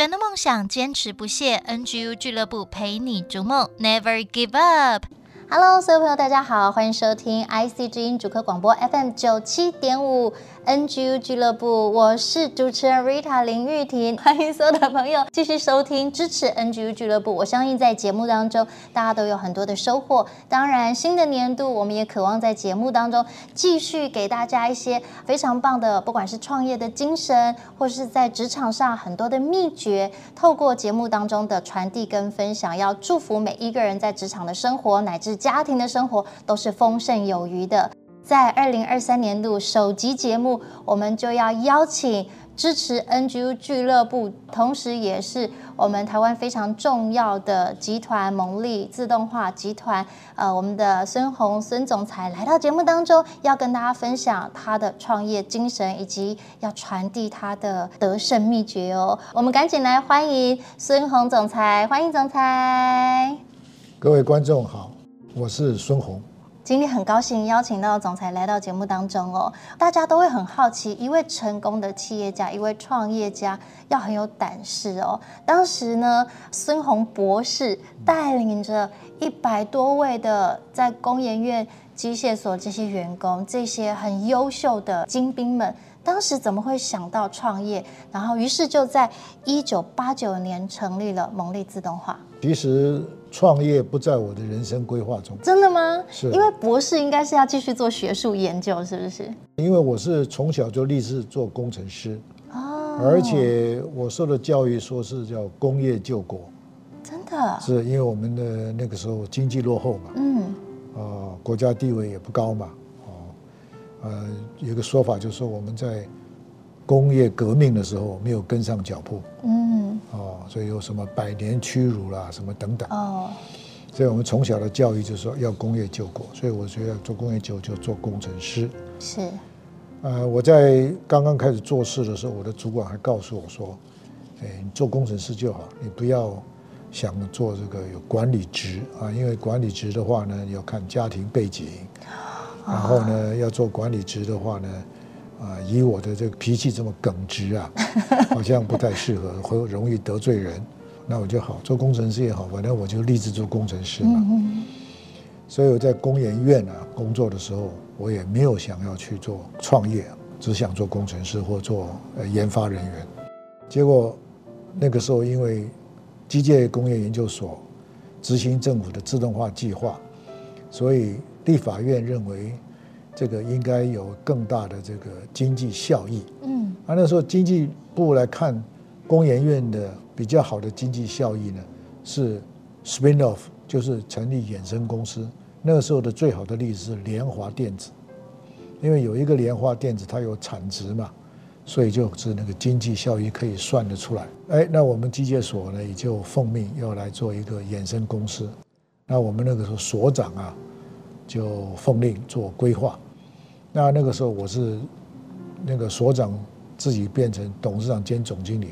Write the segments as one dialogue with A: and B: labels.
A: 转的梦想，坚持不懈，NGU 俱乐部陪你逐梦，Never Give Up。Hello，所有朋友，大家好，欢迎收听 IC 之音主客广播 FM 九七点五 NGU 俱乐部，我是主持人 Rita 林玉婷，欢迎所有的朋友继续收听支持 NGU 俱乐部。我相信在节目当中，大家都有很多的收获。当然，新的年度，我们也渴望在节目当中继续给大家一些非常棒的，不管是创业的精神，或是在职场上很多的秘诀，透过节目当中的传递跟分享，要祝福每一个人在职场的生活乃至。家庭的生活都是丰盛有余的。在二零二三年度首集节目，我们就要邀请支持 NGU 俱乐部，同时也是我们台湾非常重要的集团蒙利自动化集团，呃，我们的孙鸿孙总裁来到节目当中，要跟大家分享他的创业精神，以及要传递他的得胜秘诀哦。我们赶紧来欢迎孙鸿总裁，欢迎总裁。
B: 各位观众好。我是孙鸿，
A: 今天很高兴邀请到总裁来到节目当中哦。大家都会很好奇，一位成功的企业家，一位创业家，要很有胆识哦。当时呢，孙鸿博士带领着一百多位的在工研院机械所这些员工，这些很优秀的精兵们，当时怎么会想到创业？然后，于是就在一九八九年成立了蒙利自动化。
B: 其实。创业不在我的人生规划中，
A: 真的吗？
B: 是，
A: 因为博士应该是要继续做学术研究，是不是？
B: 因为我是从小就立志做工程师，哦，而且我受的教育说是叫工业救国，
A: 真的？
B: 是因为我们的那个时候经济落后嘛，嗯，啊、呃，国家地位也不高嘛，哦，呃，有个说法就是说我们在工业革命的时候没有跟上脚步，嗯。哦，所以有什么百年屈辱啦，什么等等。哦，所以我们从小的教育就是说要工业救国，所以我觉得做工业救就做工程师。
A: 是。
B: 呃，我在刚刚开始做事的时候，我的主管还告诉我说：“哎，你做工程师就好，你不要想做这个有管理职啊，因为管理职的话呢，要看家庭背景，然后呢，要做管理职的话呢。”啊，以我的这个脾气这么耿直啊，好像不太适合，会容易得罪人。那我就好做工程师也好，反正我就立志做工程师嘛。所以我在工研院啊工作的时候，我也没有想要去做创业，只想做工程师或做呃研发人员。结果那个时候，因为机械工业研究所执行政府的自动化计划，所以立法院认为。这个应该有更大的这个经济效益。嗯，啊，那时候经济部来看工研院的比较好的经济效益呢，是 spin off，就是成立衍生公司。那个时候的最好的例子是联华电子，因为有一个联华电子，它有产值嘛，所以就是那个经济效益可以算得出来。哎，那我们机械所呢，也就奉命要来做一个衍生公司。那我们那个时候所长啊，就奉令做规划。那那个时候我是那个所长，自己变成董事长兼总经理，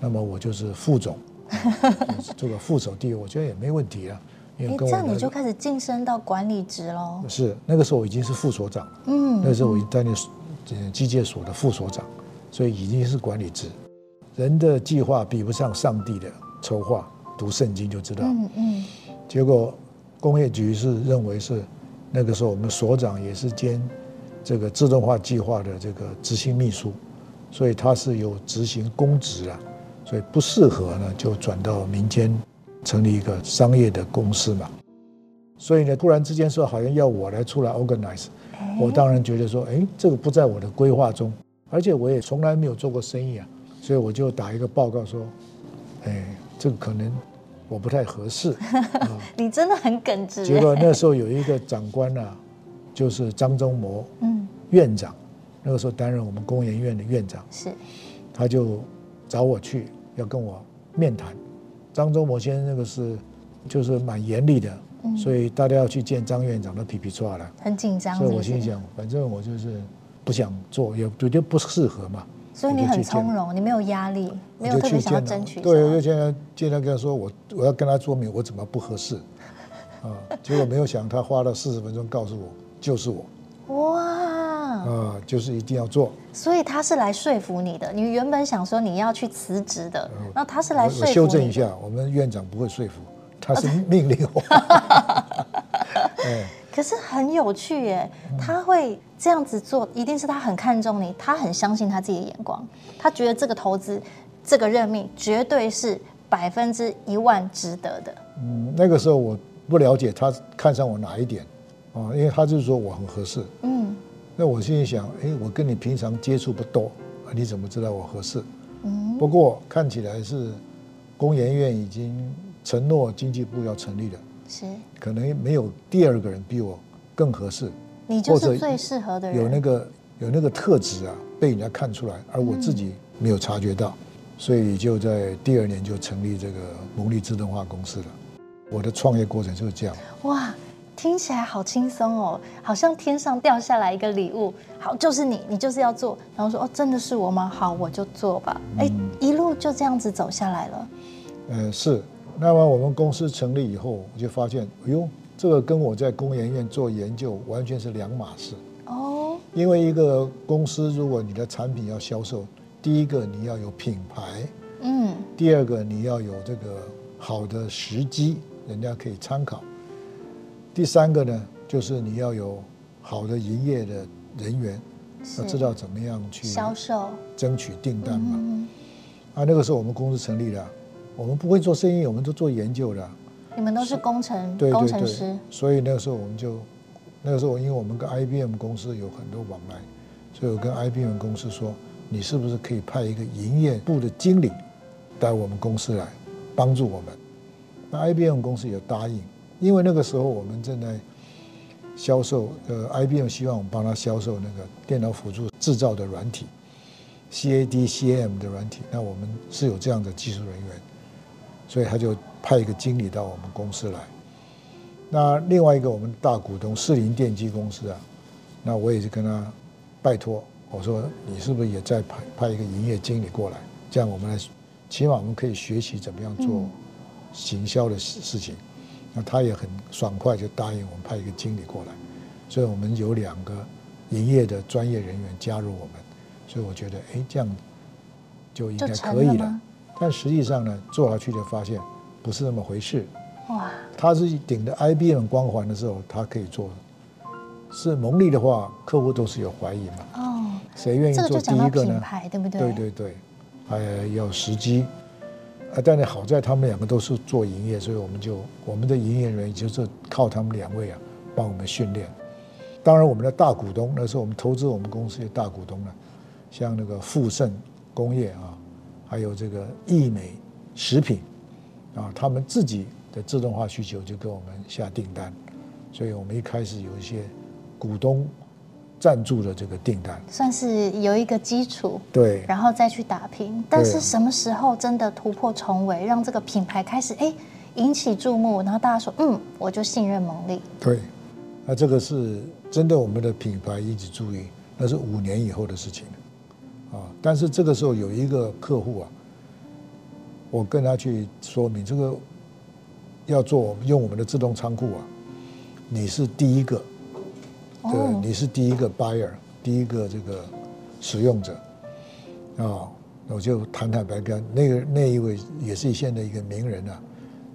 B: 那么我就是副总，就是这个副手地位，我觉得也没问题啊。因为
A: 这样你就开始晋升到管理职喽？
B: 是那个时候我已经是副所长，嗯，那时候我已经担任机械所的副所长，所以已经是管理职。人的计划比不上上帝的筹划，读圣经就知道。嗯嗯。结果工业局是认为是那个时候我们所长也是兼。这个自动化计划的这个执行秘书，所以他是有执行公职啊，所以不适合呢，就转到民间成立一个商业的公司嘛。所以呢，突然之间说好像要我来出来 organize，我当然觉得说，哎，这个不在我的规划中，而且我也从来没有做过生意啊，所以我就打一个报告说，哎，这个可能我不太合适。啊、
A: 你真的很耿直。
B: 结果那时候有一个长官啊，就是张忠谋，嗯，院长，那个时候担任我们工研院的院长，
A: 是，
B: 他就找我去要跟我面谈。张忠谋先生那个是就是蛮严厉的。所以大家要去见张院长都皮皮剉了，
A: 很紧张。
B: 所以我心想，反正我就是不想做，也觉得不适合嘛。
A: 所以你很从容，你没有压力，没有特别想要争取。
B: 对，就见他见他跟他说，我我要跟他说明我怎么不合适啊。结果没有想，他花了四十分钟告诉我，就是我。哇！啊，就是一定要做。
A: 所以他是来说服你的。你原本想说你要去辞职的，然后他是来说服你。
B: 修正一下，我们院长不会说服。他是 命令我，
A: 可是很有趣耶，他会这样子做，一定是他很看重你，他很相信他自己的眼光，他觉得这个投资、这个任命绝对是百分之一万值得的。
B: 嗯，那个时候我不了解他看上我哪一点啊，因为他就是说我很合适。嗯，那我心里想，哎，我跟你平常接触不多，你怎么知道我合适？嗯，不过看起来是工研院已经。承诺经济部要成立的，是可能没有第二个人比我更合适，
A: 你就是最适合的人，
B: 有那个有那个特质啊，被人家看出来，而我自己没有察觉到，所以就在第二年就成立这个蒙利自动化公司了。我的创业过程就是这样。
A: 哇，听起来好轻松哦，好像天上掉下来一个礼物，好，就是你，你就是要做，然后说哦，真的是我吗？好，我就做吧。哎，一路就这样子走下来了。
B: 呃，是。那么我们公司成立以后，我就发现，哎呦，这个跟我在工研院做研究完全是两码事。哦。因为一个公司，如果你的产品要销售，第一个你要有品牌，嗯。第二个你要有这个好的时机，人家可以参考。第三个呢，就是你要有好的营业的人员，要知道怎么样去销售、争取订单嘛。啊，那个时候我们公司成立了。我们不会做生意，我们都做研究的。
A: 你们都是工程工程师，
B: 所以那个时候我们就，那个时候因为我们跟 IBM 公司有很多往来，所以我跟 IBM 公司说，你是不是可以派一个营业部的经理到我们公司来帮助我们？那 IBM 公司也答应，因为那个时候我们正在销售，呃，IBM 希望我们帮他销售那个电脑辅助制造的软体，CAD、CAM 的软体，那我们是有这样的技术人员。所以他就派一个经理到我们公司来。那另外一个我们大股东士林电机公司啊，那我也是跟他拜托，我说你是不是也在派派一个营业经理过来？这样我们来，起码我们可以学习怎么样做行销的事事情。那他也很爽快就答应我们派一个经理过来。所以我们有两个营业的专业人员加入我们。所以我觉得，哎，这样就应该可以了。但实际上呢，做下去就发现不是那么回事。哇！他是顶着 IBM 光环的时候，他可以做；是蒙利的话，客户都是有怀疑嘛。哦。谁愿意做第一个呢？
A: 对不对？
B: 对对对，还有时机。啊，但是好在他们两个都是做营业，所以我们就我们的营业人员就是靠他们两位啊，帮我们训练。当然，我们的大股东那时候我们投资我们公司的大股东呢，像那个富盛工业啊。还有这个益美食品，啊，他们自己的自动化需求就给我们下订单，所以我们一开始有一些股东赞助的这个订单，
A: 算是有一个基础，
B: 对，
A: 然后再去打拼。但是什么时候真的突破重围，让这个品牌开始哎引起注目，然后大家说嗯，我就信任蒙利。
B: 对，那这个是真的，我们的品牌引起注意，那是五年以后的事情。啊！但是这个时候有一个客户啊，我跟他去说明这个要做用我们的自动仓库啊，你是第一个，对，你是第一个 buyer，第一个这个使用者啊，我就坦坦白跟那个那一位也是现在的一个名人啊，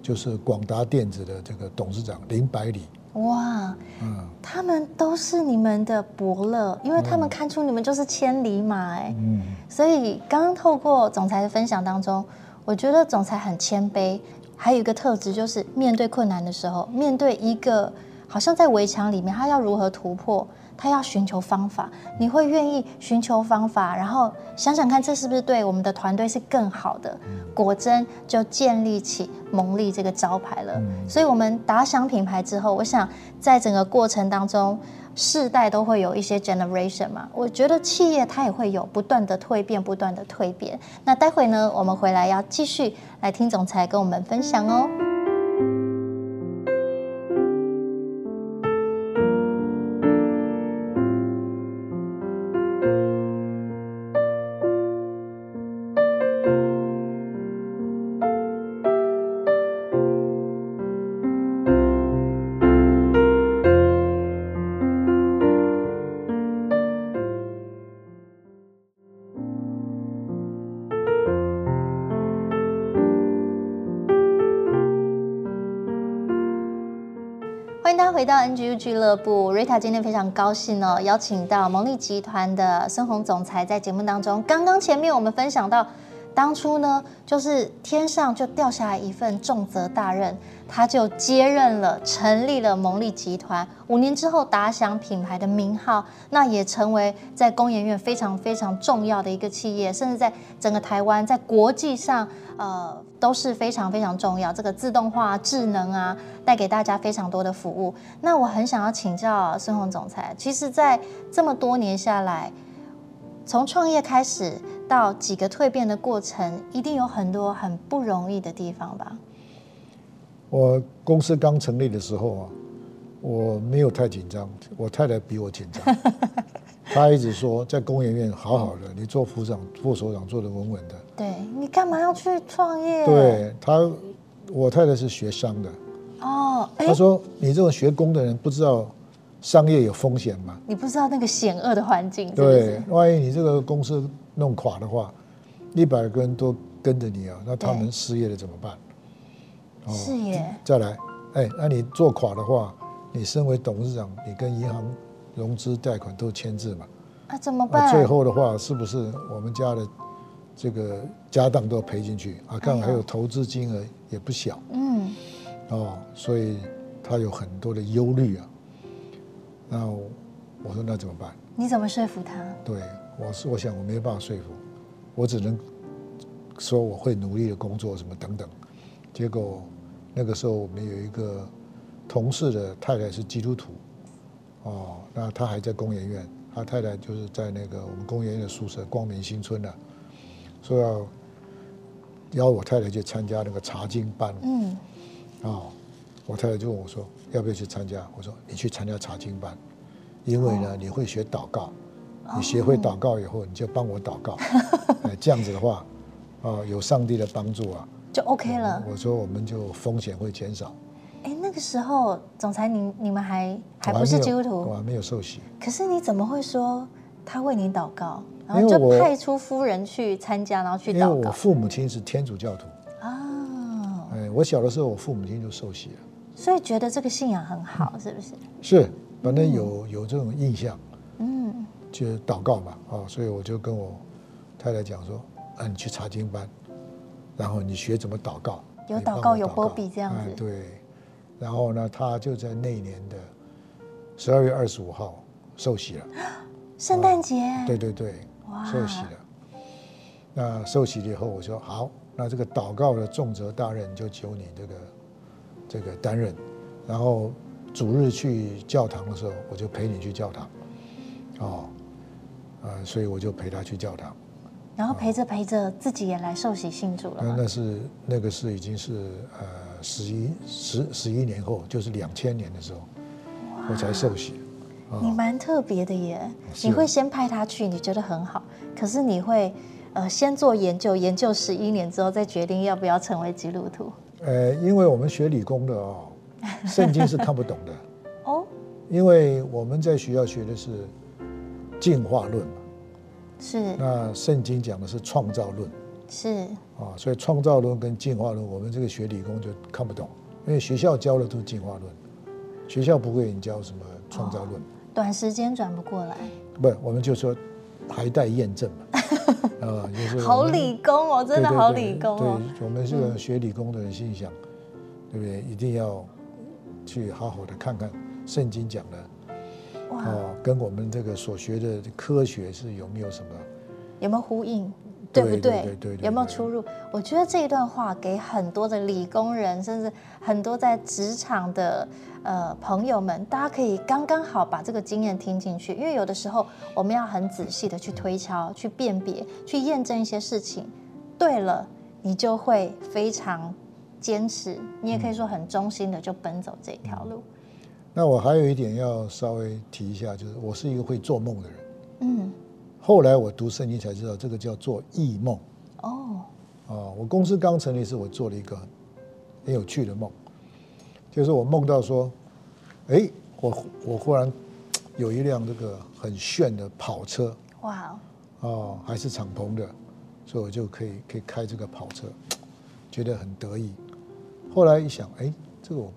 B: 就是广达电子的这个董事长林百里。哇，
A: 嗯，他们都是你们的伯乐，因为他们看出你们就是千里马哎，嗯，所以刚刚透过总裁的分享当中，我觉得总裁很谦卑，还有一个特质就是面对困难的时候，面对一个好像在围墙里面，他要如何突破，他要寻求方法，你会愿意寻求方法，然后想想看这是不是对我们的团队是更好的。果真就建立起蒙利这个招牌了。所以，我们打响品牌之后，我想在整个过程当中，世代都会有一些 generation 嘛。我觉得企业它也会有不断的蜕变，不断的蜕变。那待会呢，我们回来要继续来听总裁跟我们分享哦。到 NGU 俱乐部，，Rita 今天非常高兴哦，邀请到蒙利集团的孙宏总裁在节目当中。刚刚前面我们分享到，当初呢，就是天上就掉下来一份重责大任，他就接任了，成立了蒙利集团。五年之后打响品牌的名号，那也成为在工研院非常非常重要的一个企业，甚至在整个台湾，在国际上。呃，都是非常非常重要。这个自动化、智能啊，带给大家非常多的服务。那我很想要请教孙鸿总裁，其实，在这么多年下来，从创业开始到几个蜕变的过程，一定有很多很不容易的地方吧？
B: 我公司刚成立的时候啊，我没有太紧张，我太太比我紧张。他一直说，在工研院好好的，你做副长、副所长做得稳稳的。
A: 对，你干嘛要去创业？
B: 对他，我太太是学商的。哦，他说你这种学工的人不知道商业有风险吗？
A: 你不知道那个险恶的环境是是？
B: 对，万一你这个公司弄垮的话，一百个人都跟着你啊，那他们失业了怎么办？
A: 哦，是耶。
B: 再来，哎，那你做垮的话，你身为董事长，你跟银行。融资贷款都签字嘛？
A: 啊，怎么办？
B: 最后的话，是不是我们家的这个家当都要赔进去啊？看还有投资金额也不小。嗯。哦，所以他有很多的忧虑啊。那我说那怎么办？
A: 你怎么说服他？
B: 对，我是我想我没办法说服，我只能说我会努力的工作什么等等。结果那个时候我们有一个同事的太太是基督徒。哦，那他还在工研院，他太太就是在那个我们工研院的宿舍光明新村的，说要邀我太太去参加那个查经班。嗯，哦，我太太就问我说要不要去参加？我说你去参加查经班，因为呢你会学祷告，你学会祷告以后你就帮我祷告，哎，这样子的话，啊，有上帝的帮助啊，
A: 就 OK 了。
B: 我说我们就风险会减少。
A: 哎，那个时候，总裁你你们还还不是基督徒，
B: 我还没有受洗。
A: 可是你怎么会说他为你祷告，然后就派出夫人去参加，然后去祷告？
B: 因为我父母亲是天主教徒啊。哎，我小的时候我父母亲就受洗了，
A: 所以觉得这个信仰很好，是不是？
B: 是，反正有有这种印象，嗯，就祷告嘛，啊，所以我就跟我太太讲说，啊，你去查经班，然后你学怎么祷告，
A: 有祷告有波比这样子，
B: 对。然后呢，他就在那一年的十二月二十五号受洗了，
A: 圣诞节。
B: 对对对，哇受洗了。那受洗了以后，我说好，那这个祷告的重责大任就由你这个这个担任。然后主日去教堂的时候，我就陪你去教堂。哦，呃，所以我就陪他去教堂。
A: 然后陪着陪着，自己也来受洗信主了。
B: 那那是那个是已经是呃。十一十十一年后，就是两千年的时候，我才受洗。
A: 你蛮特别的耶！你会先派他去，你觉得很好，可是你会呃先做研究，研究十一年之后再决定要不要成为基督徒。
B: 呃，因为我们学理工的哦，圣经是看不懂的哦，因为我们在学校学的是进化论嘛，
A: 是。
B: 那圣经讲的是创造论。
A: 是
B: 啊，所以创造论跟进化论，我们这个学理工就看不懂，因为学校教的都是进化论，学校不会你教什么创造论，
A: 短时间转不过来。
B: 不，我们就说还待验证嘛。啊，就是
A: 好理工哦，真的好理工哦。
B: 对，我们这个学理工的人心想，对不对？一定要去好好的看看圣经讲的哦，跟我们这个所学的科学是有没有什么？
A: 有没有呼应？对不
B: 对？对对对
A: 有没有出入？我觉得这一段话给很多的理工人，甚至很多在职场的呃朋友们，大家可以刚刚好把这个经验听进去。因为有的时候我们要很仔细的去推敲、去辨别、去验证一些事情。对了，你就会非常坚持，你也可以说很忠心的就奔走这条路。
B: 那我还有一点要稍微提一下，就是我是一个会做梦的人。
A: 嗯。
B: 后来我读圣经才知道，这个叫做异梦。
A: 哦，
B: 啊，我公司刚成立时，我做了一个很有趣的梦，就是我梦到说，哎，我我忽然有一辆这个很炫的跑车。
A: 哇
B: 哦，还是敞篷的，所以我就可以可以开这个跑车，觉得很得意。后来一想，哎，这个我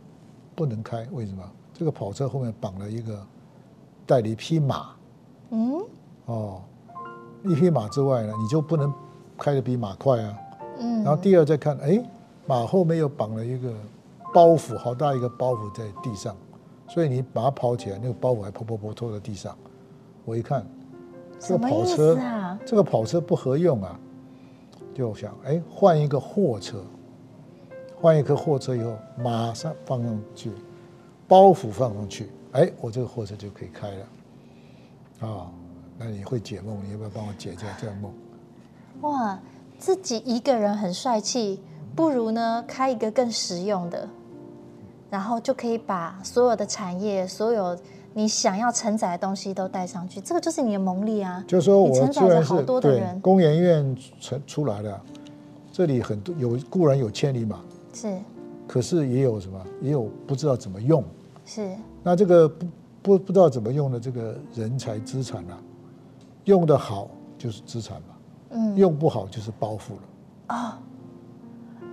B: 不能开，为什么？这个跑车后面绑了一个带了一匹马。嗯。哦。一匹马之外呢，你就不能开得比马快啊。嗯。然后第二再看，哎，马后面又绑了一个包袱，好大一个包袱在地上，所以你把它跑起来，那个包袱还噗噗噗拖在地上。我一看，这个跑车，啊、这个跑车不合用啊，就想，哎，换一个货车，换一个货车以后，马上放上去，包袱放上去，哎，我这个货车就可以开了，啊、哦。那你会解梦？你要不要帮我解一下这个梦？
A: 哇，自己一个人很帅气，不如呢开一个更实用的，然后就可以把所有的产业、所有你想要承载的东西都带上去。这个就是你的蒙力啊！
B: 就是说我承载着好多的人。工研院出出来的，这里很多有固然有千里马，
A: 是，
B: 可是也有什么？也有不知道怎么用。
A: 是。那
B: 这个不不不知道怎么用的这个人才资产啊。用的好就是资产嘛，嗯，用不好就是包袱了。
A: 哦，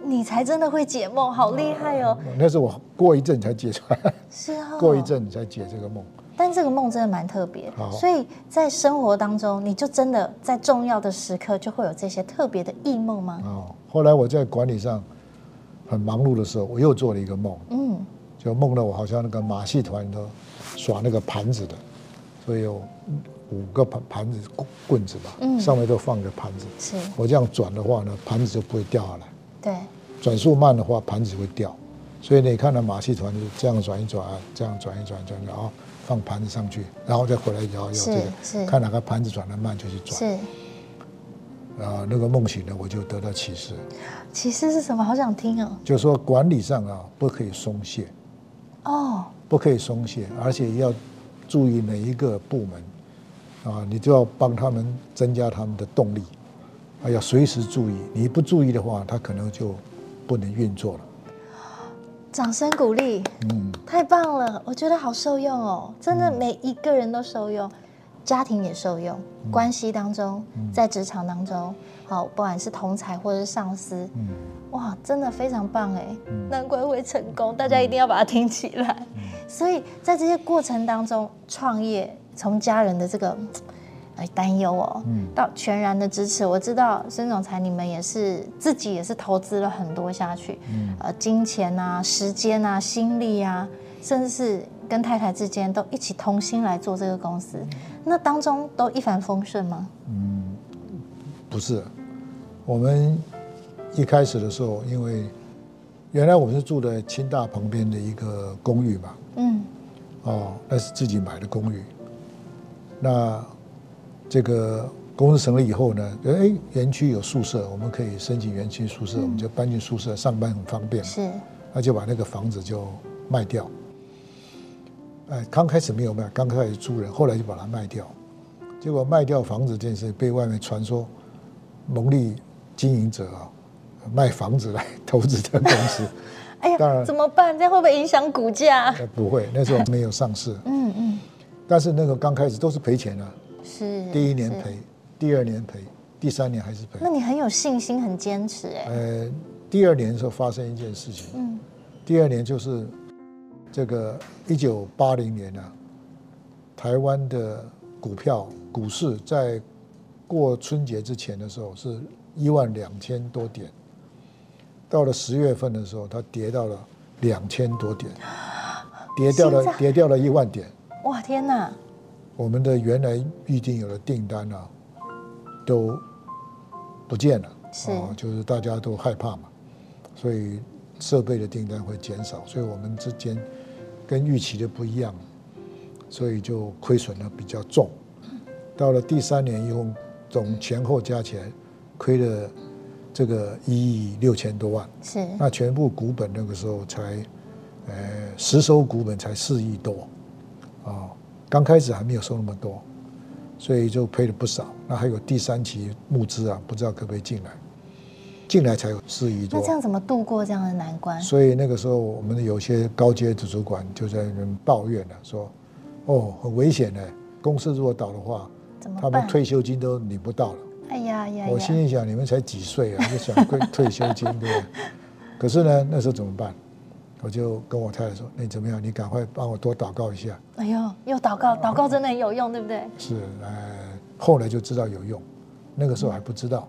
A: 你才真的会解梦，好厉害哦！
B: 那是我过一阵才解出来，
A: 是哦，
B: 过一阵才解这个梦。
A: 但这个梦真的蛮特别，所以在生活当中，你就真的在重要的时刻就会有这些特别的异梦吗？
B: 哦，后来我在管理上很忙碌的时候，我又做了一个梦，嗯，就梦到我好像那个马戏团都耍那个盘子的，所以有。五个盘盘子棍棍子吧，嗯，上面都放着盘子。是，我这样转的话呢，盘子就不会掉下来。
A: 对，
B: 转速慢的话，盘子会掉。所以你看到马戏团就是这样转一转，这样转一转，转然后放盘子上去，然后再回来摇摇这个，是看哪个盘子转得慢就去转。是，啊，那个梦醒呢，我就得到启示。
A: 启示是什么？好想听哦。
B: 就是说管理上啊，不可以松懈。
A: 哦。
B: 不可以松懈，而且要注意每一个部门。啊，你就要帮他们增加他们的动力，还要随时注意。你不注意的话，他可能就不能运作了。
A: 掌声鼓励，嗯，太棒了，我觉得好受用哦，真的每一个人都受用，家庭也受用，关系当中，在职场当中，好，不管是同才或者是上司，哇，真的非常棒哎，难怪会成功，大家一定要把它听起来。所以在这些过程当中，创业。从家人的这个 哎担忧哦，嗯，到全然的支持，我知道孙总裁你们也是自己也是投资了很多下去，嗯，呃，金钱啊、时间啊、心力啊，甚至是跟太太之间都一起同心来做这个公司，那当中都一帆风顺吗？
B: 嗯，不是，我们一开始的时候，因为原来我们是住在清大旁边的一个公寓嘛，嗯，哦，那是自己买的公寓。那这个公司成立以后呢，哎，园区有宿舍，我们可以申请园区宿舍，我们就搬进宿舍上班很方便。是，那就把那个房子就卖掉。哎，刚开始没有卖，刚开始租人，后来就把它卖掉。结果卖掉房子这件事被外面传说，牟利经营者啊，卖房子来 投资的公司。
A: 哎呀，当然怎么办？这样会不会影响股价？
B: 不会，那时候没有上市。嗯嗯。但是那个刚开始都是赔钱的，是第一年赔，第二年赔，第三年还是赔。
A: 那你很有信心，很坚持哎。
B: 呃，第二年的时候发生一件事情，嗯，第二年就是这个一九八零年啊，台湾的股票股市在过春节之前的时候是一万两千多点，到了十月份的时候，它跌到了两千多点，跌掉了跌掉了一万点。
A: 哇，天哪！
B: 我们的原来预定有的订单啊，都不见了，
A: 是
B: 啊，就是大家都害怕嘛，所以设备的订单会减少，所以我们之间跟预期的不一样，所以就亏损的比较重。到了第三年以后，总前后加起来亏了这个一亿六千多万，
A: 是
B: 那全部股本那个时候才，呃，实收股本才四亿多，啊。刚开始还没有收那么多，所以就赔了不少。那还有第三期募资啊，不知道可不可以进来？进来才有四亿多。
A: 那这样怎么度过这样的难关？
B: 所以那个时候，我们有些高阶主管就在那边抱怨了，说：“哦，很危险呢，公司如果倒的话，他们退休金都领不到了。”
A: 哎呀呀！
B: 我心里想，你们才几岁啊，就想退退休金，对不对？可是呢，那时候怎么办？我就跟我太太说：“那你怎么样？你赶快帮我多祷告一下。”
A: 哎呦，又祷告，祷告真的很有用，对不对？
B: 是，呃，后来就知道有用，那个时候还不知道。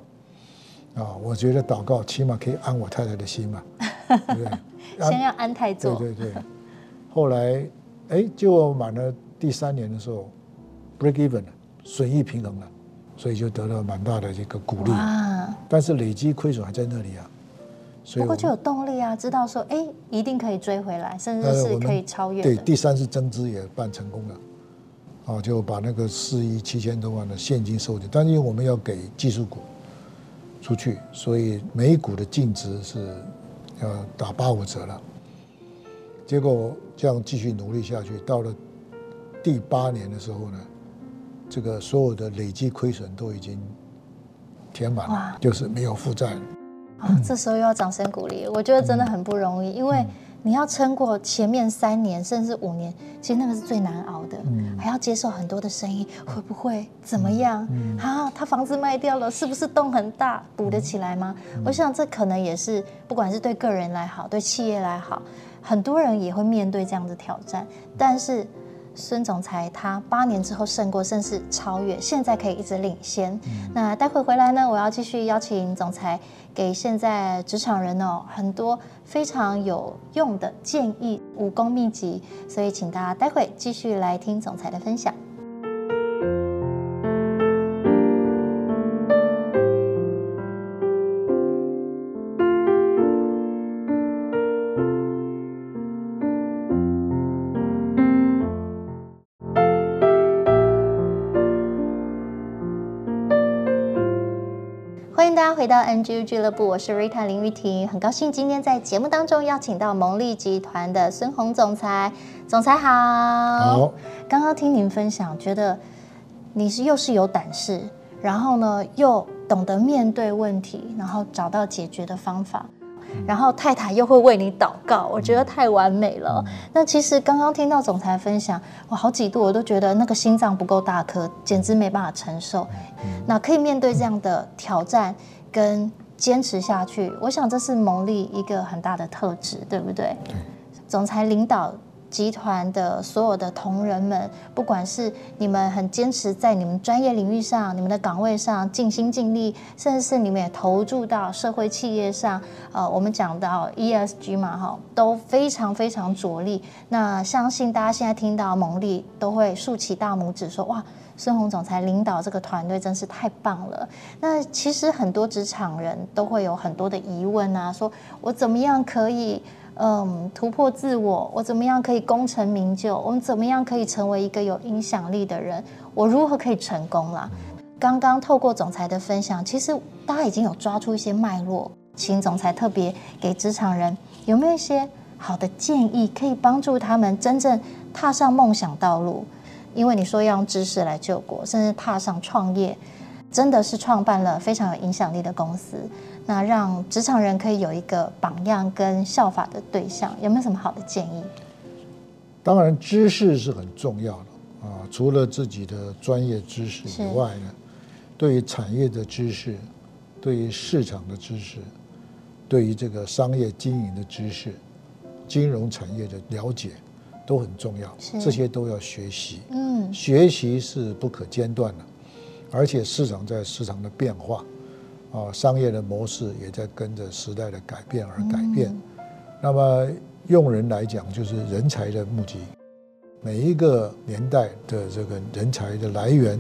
B: 啊，我觉得祷告起码可以安我太太的心嘛，对不对？
A: 先要安太座。
B: 对对对。后来，哎，就满了第三年的时候，break even 了，损益平衡了，所以就得到蛮大的这个鼓励。
A: 啊。
B: 但是累积亏损还在那里啊。
A: 所以不过就有动力啊，知道说，哎，一定可以追回来，甚至是可以超越。
B: 对，第三次增资也办成功了，啊，就把那个四亿七千多万的现金收进，但是因为我们要给技术股出去，所以每股的净值是要打八五折了。结果这样继续努力下去，到了第八年的时候呢，这个所有的累计亏损都已经填满了，就是没有负债。
A: 哦、这时候又要掌声鼓励，我觉得真的很不容易，因为你要撑过前面三年甚至五年，其实那个是最难熬的，还要接受很多的声音，会不会怎么样？啊，他房子卖掉了，是不是洞很大，补得起来吗？我想这可能也是，不管是对个人来好，对企业来好，很多人也会面对这样的挑战，但是。孙总裁他八年之后胜过，甚至超越，现在可以一直领先。嗯、那待会回来呢，我要继续邀请总裁给现在职场人哦很多非常有用的建议、武功秘籍，所以请大家待会继续来听总裁的分享。回到 NGU 俱乐部，我是 Rita 林玉婷，很高兴今天在节目当中邀请到蒙利集团的孙鸿总裁，总裁好。
B: 好。
A: 刚刚听您分享，觉得你是又是有胆识，然后呢又懂得面对问题，然后找到解决的方法。然后太太又会为你祷告，我觉得太完美了。那其实刚刚听到总裁分享，我好几度我都觉得那个心脏不够大颗，简直没办法承受。那可以面对这样的挑战跟坚持下去，我想这是蒙利一个很大的特质，对不对？总裁领导。集团的所有的同仁们，不管是你们很坚持在你们专业领域上、你们的岗位上尽心尽力，甚至是你们也投注到社会企业上，呃，我们讲到 ESG 嘛，哈，都非常非常着力。那相信大家现在听到蒙利都会竖起大拇指，说：“哇，孙鸿总裁领导这个团队真是太棒了。”那其实很多职场人都会有很多的疑问啊，说我怎么样可以？嗯，突破自我，我怎么样可以功成名就？我们怎么样可以成为一个有影响力的人？我如何可以成功啦？刚刚透过总裁的分享，其实大家已经有抓出一些脉络，请总裁特别给职场人有没有一些好的建议，可以帮助他们真正踏上梦想道路？因为你说要用知识来救国，甚至踏上创业，真的是创办了非常有影响力的公司。那让职场人可以有一个榜样跟效法的对象，有没有什么好的建议？
B: 当然，知识是很重要的啊。除了自己的专业知识以外呢，对于产业的知识，对于市场的知识，对于这个商业经营的知识，金融产业的了解都很重要。这些都要学习。嗯，学习是不可间断的，而且市场在市场的变化。啊，商业的模式也在跟着时代的改变而改变。那么用人来讲，就是人才的募集，每一个年代的这个人才的来源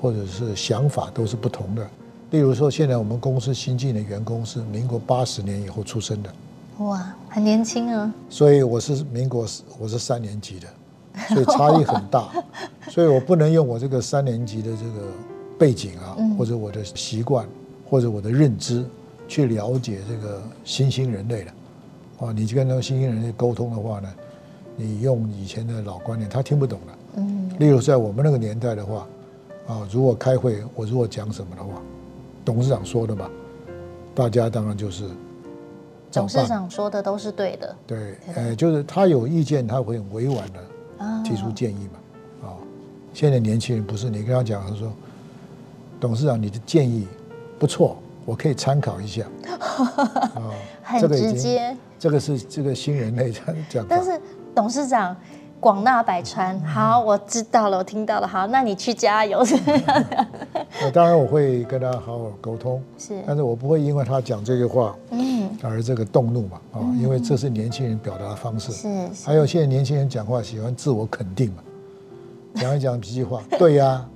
B: 或者是想法都是不同的。例如说，现在我们公司新进的员工是民国八十年以后出生的，
A: 哇，很年轻啊。
B: 所以我是民国，我是三年级的，所以差异很大。所以我不能用我这个三年级的这个背景啊，或者我的习惯，或者我的认知去了解这个新兴人类了。啊，你去跟那个新兴人类沟通的话呢，你用以前的老观念，他听不懂的。嗯。例如在我们那个年代的话，啊，如果开会，我如果讲什么的话，董事长说的嘛，大家当然就是。
A: 董事长说的都是对的。
B: 对，呃，就是他有意见，他会很委婉的提出建议嘛。啊，现在年轻人不是，你跟他讲，他说，董事长你的建议不错，我可以参考一下。啊，
A: 很直接。
B: 这个是这个新人类讲，
A: 但是董事长广纳百川，好，我知道了，我听到了，好，那你去加油。
B: 那当然我会跟他好好沟通，是，但是我不会因为他讲这个话，嗯，而这个动怒嘛，啊，因为这是年轻人表达的方式，是，还有现在年轻人讲话喜欢自我肯定嘛，讲一讲几句话，对呀，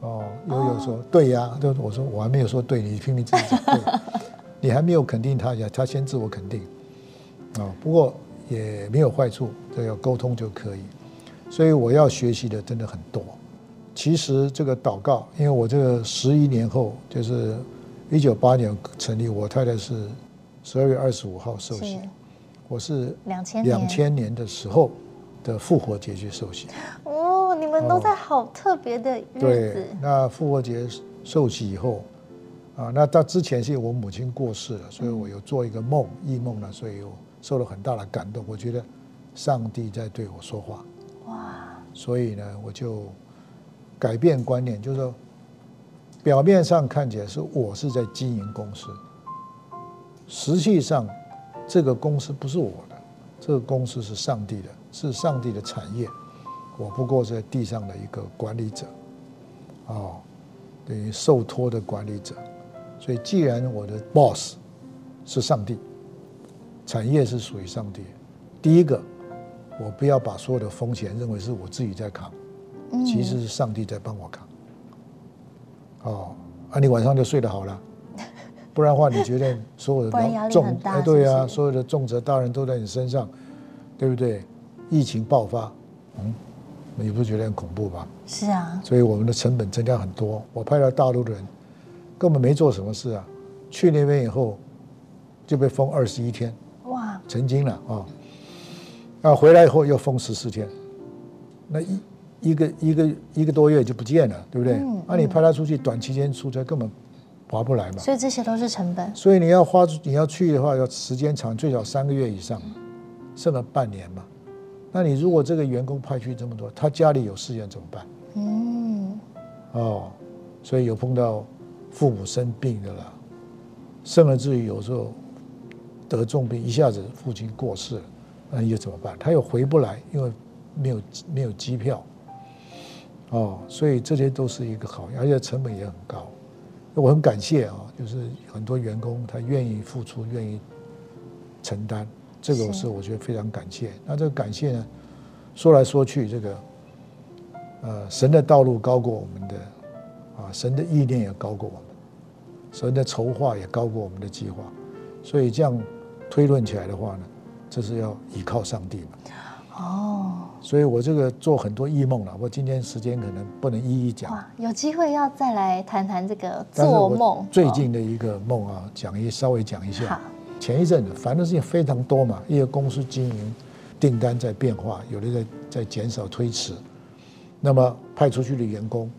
B: 哦，有有说对呀，就我说我还没有说对，你拼命自己讲对，你还没有肯定他一下，他先自我肯定。啊，不过也没有坏处，这要沟通就可以。所以我要学习的真的很多。其实这个祷告，因为我这个十一年后，就是一九八年成立，我太太是十二月二十五号受洗，我是两千两千年的时候的复活节去受洗。
A: 哦，你们都在好特别的日子。
B: 对，那复活节受洗以后，啊，那到之前是我母亲过世了，所以我有做一个梦，异梦了，所以我。受了很大的感动，我觉得上帝在对我说话，哇！所以呢，我就改变观念，就是说，表面上看起来是我是在经营公司，实际上这个公司不是我的，这个公司是上帝的，是上帝的产业，我不过是在地上的一个管理者，哦，等于受托的管理者。所以，既然我的 boss 是上帝。产业是属于上帝。第一个，我不要把所有的风险认为是我自己在扛，其实是上帝在帮我扛。哦，啊，你晚上就睡得好了，不然的话，你觉得所有的 重哎，对啊，所有的重责大人都在你身上，对不对？疫情爆发，嗯，你不觉得很恐怖吧？
A: 是啊。
B: 所以我们的成本增加很多。我派到大陆的人根本没做什么事啊，去那边以后就被封二十一天。哇曾经了啊，啊，回来以后又封十四天，那一一个一个一个多月就不见了，对不对？嗯那你派他出去短期间出差根本划不来嘛。
A: 所以这些都是成本。
B: 所以你要花你要去的话，要时间长，最少三个月以上，剩了半年嘛。那你如果这个员工派去这么多，他家里有事情怎么办？嗯，哦，所以有碰到父母生病的了，甚至于有时候。得重病，一下子父亲过世了，那又怎么办？他又回不来，因为没有没有机票，哦，所以这些都是一个好，而且成本也很高。我很感谢啊，就是很多员工他愿意付出，愿意承担，这个是我觉得非常感谢。那这个感谢呢，说来说去，这个呃，神的道路高过我们的啊，神的意念也高过我们，神的筹划也高过我们的计划，所以这样。推论起来的话呢，这是要依靠上帝嘛。哦，所以我这个做很多异梦了。我今天时间可能不能一一讲。哇，
A: 有机会要再来谈谈这个做梦。
B: 最近的一个梦啊，讲一稍微讲一下。前一阵子反正事情非常多嘛，一个公司经营订单在变化，有的在在减少推迟，那么派出去的员工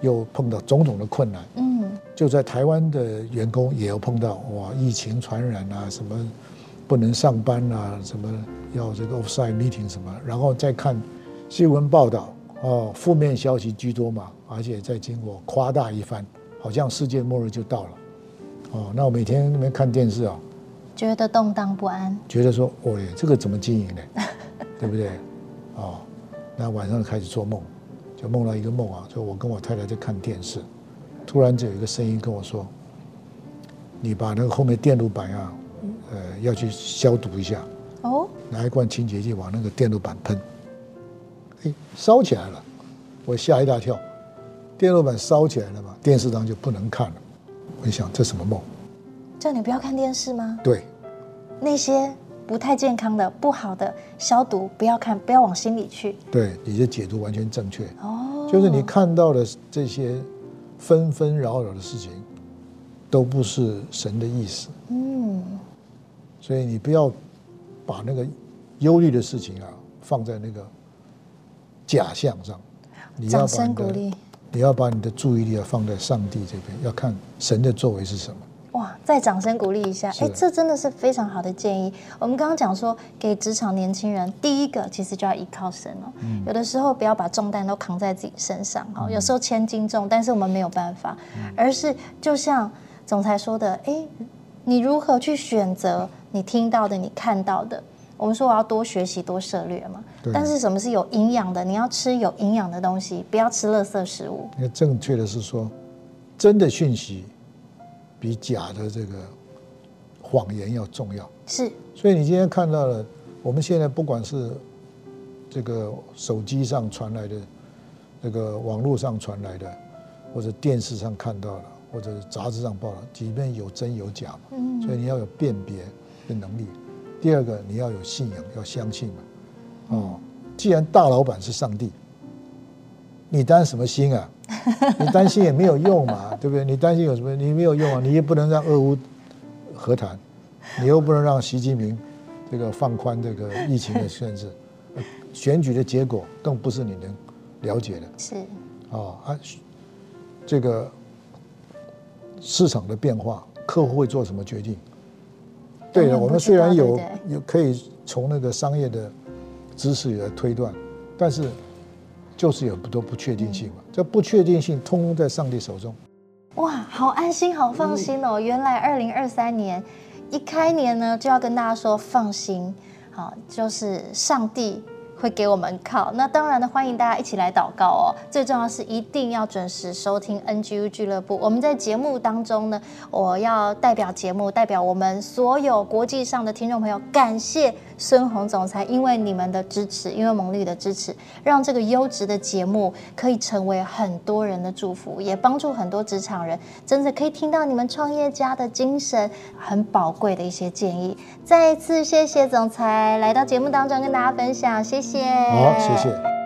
B: 又碰到种种的困难。嗯，就在台湾的员工也有碰到哇，疫情传染啊什么。不能上班啊，什么要这个 offsite meeting 什么，然后再看新闻报道哦，负面消息居多嘛，而且再经过夸大一番，好像世界末日就到了哦。那我每天那边看电视啊，
A: 觉得动荡不安，
B: 觉得说，哦，这个怎么经营呢？对不对？哦，那晚上开始做梦，就梦到一个梦啊，就我跟我太太在看电视，突然就有一个声音跟我说：“你把那个后面电路板啊。”呃，要去消毒一下哦，拿一罐清洁剂往那个电路板喷，哎，烧起来了，我吓一大跳，电路板烧起来了嘛，电视上就不能看了。我一想，这什么梦？
A: 叫你不要看电视吗？
B: 对，
A: 那些不太健康的、不好的，消毒，不要看，不要往心里去。
B: 对，你的解读完全正确。
A: 哦，
B: 就是你看到的这些纷纷扰扰的事情，都不是神的意思。嗯，所以你不要把那个忧虑的事情啊放在那个假象上。你要把你的，你要把你的注意力啊放在上帝这边，要看神的作为是什么。
A: 哇，再掌声鼓励一下！哎，这真的是非常好的建议。我们刚刚讲说，给职场年轻人，第一个其实就要依靠神哦。嗯、有的时候不要把重担都扛在自己身上哈，有时候千斤重，但是我们没有办法，嗯、而是就像总裁说的，哎，你如何去选择你听到的、你看到的？我们说我要多学习、多涉略嘛。但是什么是有营养的？你要吃有营养的东西，不要吃垃圾食物。
B: 那正确的是说，真的讯息。比假的这个谎言要重要，
A: 是。
B: 所以你今天看到了，我们现在不管是这个手机上传来的，这个网络上传来的，或者电视上看到的，或者杂志上报道，里面有真有假嘛。嗯。所以你要有辨别的能力。第二个，你要有信仰，要相信嘛。哦，既然大老板是上帝，你担什么心啊？你担心也没有用嘛，对不对？你担心有什么？你没有用啊！你也不能让俄乌和谈，你又不能让习近平这个放宽这个疫情的限制，选举的结果更不是你能了解的。
A: 是
B: 啊，啊，这个市场的变化，客户会做什么决定？对的，我们虽然有有可以从那个商业的知识来推断，但是。就是有不多不确定性嘛，这不确定性通通在上帝手中。
A: 哇，好安心，好放心哦！原来二零二三年一开年呢，就要跟大家说放心，好，就是上帝。会给我们靠，那当然呢，欢迎大家一起来祷告哦。最重要是一定要准时收听 NGU 俱乐部。我们在节目当中呢，我要代表节目，代表我们所有国际上的听众朋友，感谢孙鸿总裁，因为你们的支持，因为蒙利的支持，让这个优质的节目可以成为很多人的祝福，也帮助很多职场人，真的可以听到你们创业家的精神，很宝贵的一些建议。再一次谢谢总裁来到节目当中跟大家分享，谢谢谢。
B: 好，谢谢。